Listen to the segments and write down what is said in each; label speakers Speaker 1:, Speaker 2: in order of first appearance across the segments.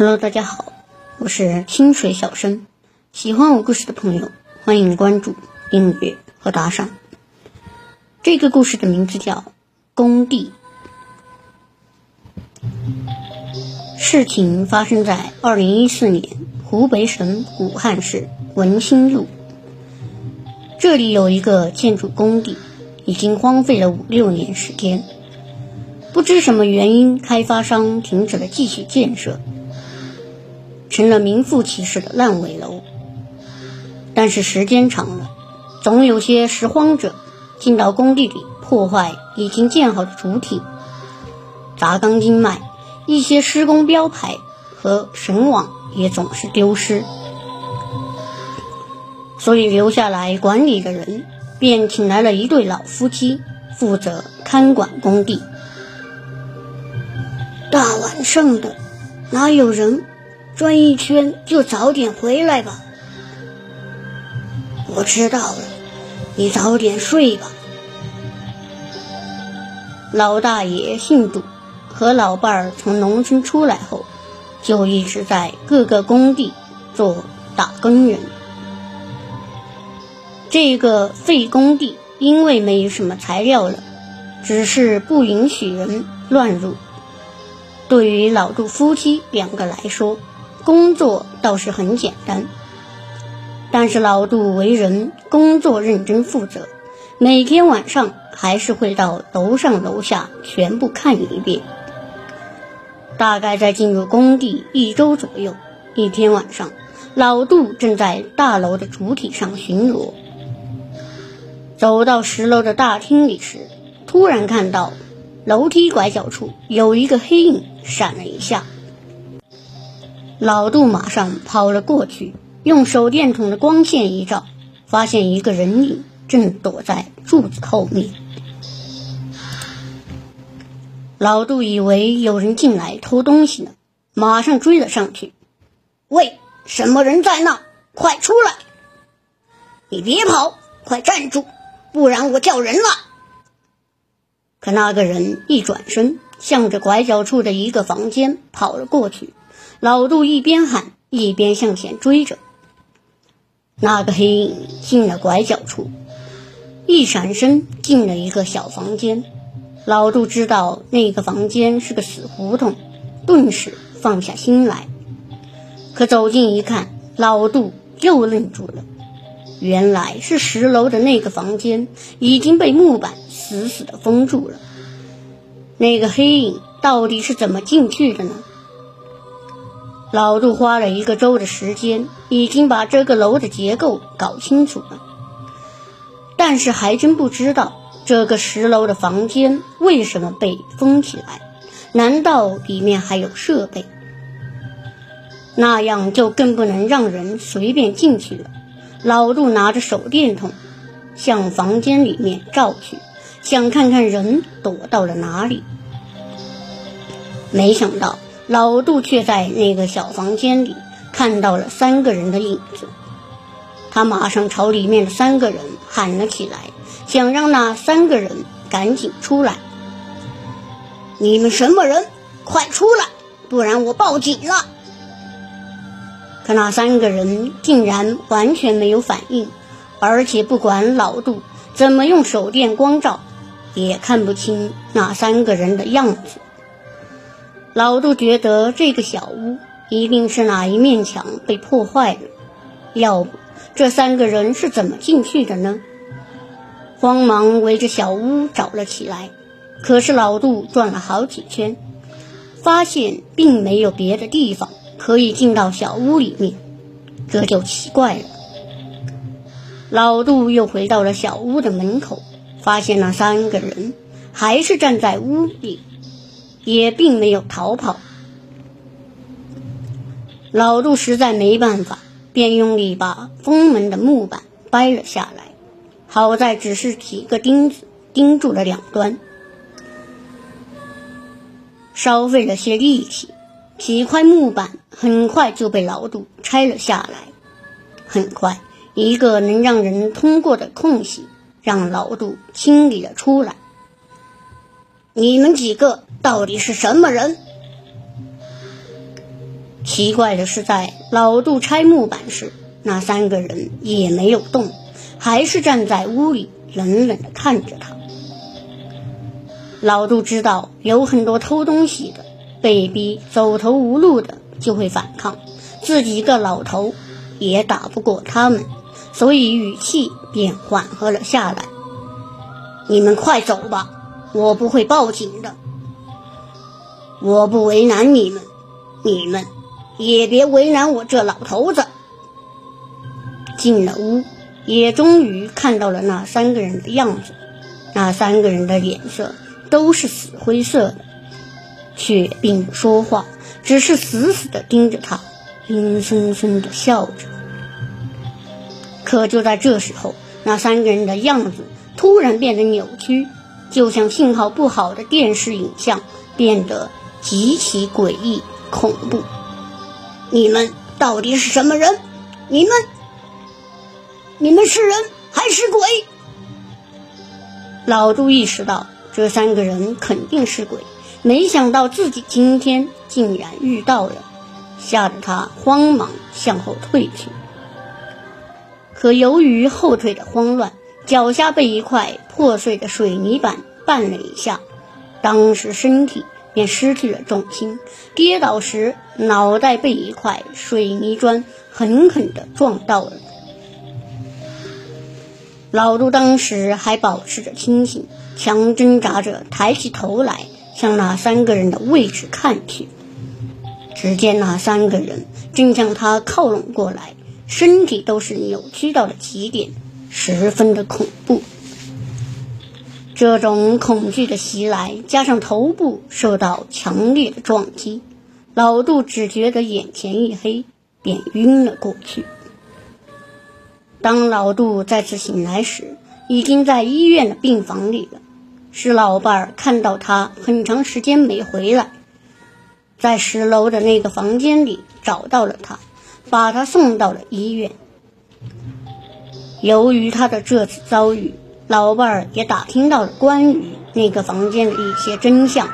Speaker 1: Hello，大家好，我是清水小生。喜欢我故事的朋友，欢迎关注、订阅和打赏。这个故事的名字叫《工地》。事情发生在二零一四年，湖北省武汉市文兴路。这里有一个建筑工地，已经荒废了五六年时间。不知什么原因，开发商停止了继续建设。成了名副其实的烂尾楼。但是时间长了，总有些拾荒者进到工地里破坏已经建好的主体，砸钢筋脉，一些施工标牌和绳网也总是丢失。所以留下来管理的人便请来了一对老夫妻，负责看管工地。
Speaker 2: 大晚上的，哪有人？转一圈就早点回来吧。我知道了，你早点睡吧。
Speaker 1: 老大爷姓杜，和老伴儿从农村出来后，就一直在各个工地做打工人。这个废工地因为没什么材料了，只是不允许人乱入。对于老杜夫妻两个来说，工作倒是很简单，但是老杜为人工作认真负责，每天晚上还是会到楼上楼下全部看一遍。大概在进入工地一周左右，一天晚上，老杜正在大楼的主体上巡逻，走到十楼的大厅里时，突然看到楼梯拐角处有一个黑影闪了一下。老杜马上跑了过去，用手电筒的光线一照，发现一个人影正躲在柱子后面。老杜以为有人进来偷东西呢，马上追了上去：“
Speaker 2: 喂，什么人在那？快出来！你别跑，快站住，不然我叫人了。”
Speaker 1: 可那个人一转身，向着拐角处的一个房间跑了过去。老杜一边喊一边向前追着，那个黑影进了拐角处，一闪身进了一个小房间。老杜知道那个房间是个死胡同，顿时放下心来。可走近一看，老杜又愣住了。原来是十楼的那个房间已经被木板死死的封住了。那个黑影到底是怎么进去的呢？老杜花了一个周的时间，已经把这个楼的结构搞清楚了，但是还真不知道这个十楼的房间为什么被封起来？难道里面还有设备？那样就更不能让人随便进去了。老杜拿着手电筒向房间里面照去，想看看人躲到了哪里，没想到。老杜却在那个小房间里看到了三个人的影子，他马上朝里面的三个人喊了起来，想让那三个人赶紧出来。
Speaker 2: 你们什么人？快出来，不然我报警了！
Speaker 1: 可那三个人竟然完全没有反应，而且不管老杜怎么用手电光照，也看不清那三个人的样子。老杜觉得这个小屋一定是哪一面墙被破坏了，要不这三个人是怎么进去的呢？慌忙围着小屋找了起来，可是老杜转了好几圈，发现并没有别的地方可以进到小屋里面，这就奇怪了。老杜又回到了小屋的门口，发现那三个人还是站在屋里。也并没有逃跑，老杜实在没办法，便用力把封门的木板掰了下来。好在只是几个钉子钉住了两端，稍费了些力气，几块木板很快就被老杜拆了下来。很快，一个能让人通过的空隙让老杜清理了出来。你们几个到底是什么人？奇怪的是，在老杜拆木板时，那三个人也没有动，还是站在屋里冷冷地看着他。老杜知道有很多偷东西的，被逼走投无路的就会反抗，自己一个老头也打不过他们，所以语气便缓和了下来。你们快走吧，我不会报警的。我不为难你们，你们也别为难我这老头子。进了屋，也终于看到了那三个人的样子。那三个人的脸色都是死灰色的，却并不说话，只是死死地盯着他，阴森森地笑着。可就在这时候，那三个人的样子突然变得扭曲，就像信号不好的电视影像，变得。极其诡异恐怖，你们到底是什么人？你们，你们是人还是鬼？老朱意识到这三个人肯定是鬼，没想到自己今天竟然遇到了，吓得他慌忙向后退去。可由于后退的慌乱，脚下被一块破碎的水泥板绊了一下，当时身体。便失去了重心，跌倒时脑袋被一块水泥砖狠狠地撞到了。老杜当时还保持着清醒，强挣扎着抬起头来，向那三个人的位置看去。只见那三个人正向他靠拢过来，身体都是扭曲到了极点，十分的恐怖。这种恐惧的袭来，加上头部受到强烈的撞击，老杜只觉得眼前一黑，便晕了过去。当老杜再次醒来时，已经在医院的病房里了。是老伴儿看到他很长时间没回来，在十楼的那个房间里找到了他，把他送到了医院。由于他的这次遭遇。老伴儿也打听到了关于那个房间的一些真相。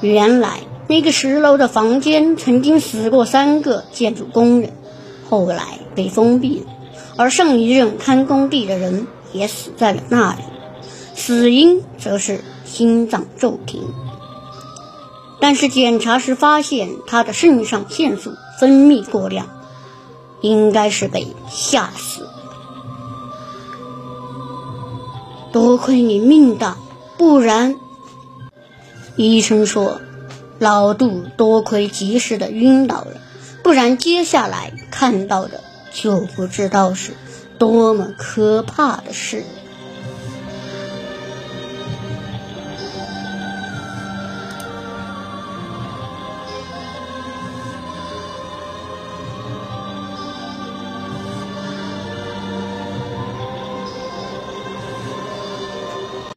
Speaker 1: 原来那个十楼的房间曾经死过三个建筑工人，后来被封闭了，而上一任看工地的人也死在了那里，死因则是心脏骤停。但是检查时发现他的肾上腺素分泌过量，应该是被吓死。多亏你命大，不然，医生说，老杜多亏及时的晕倒了，不然接下来看到的就不知道是多么可怕的事。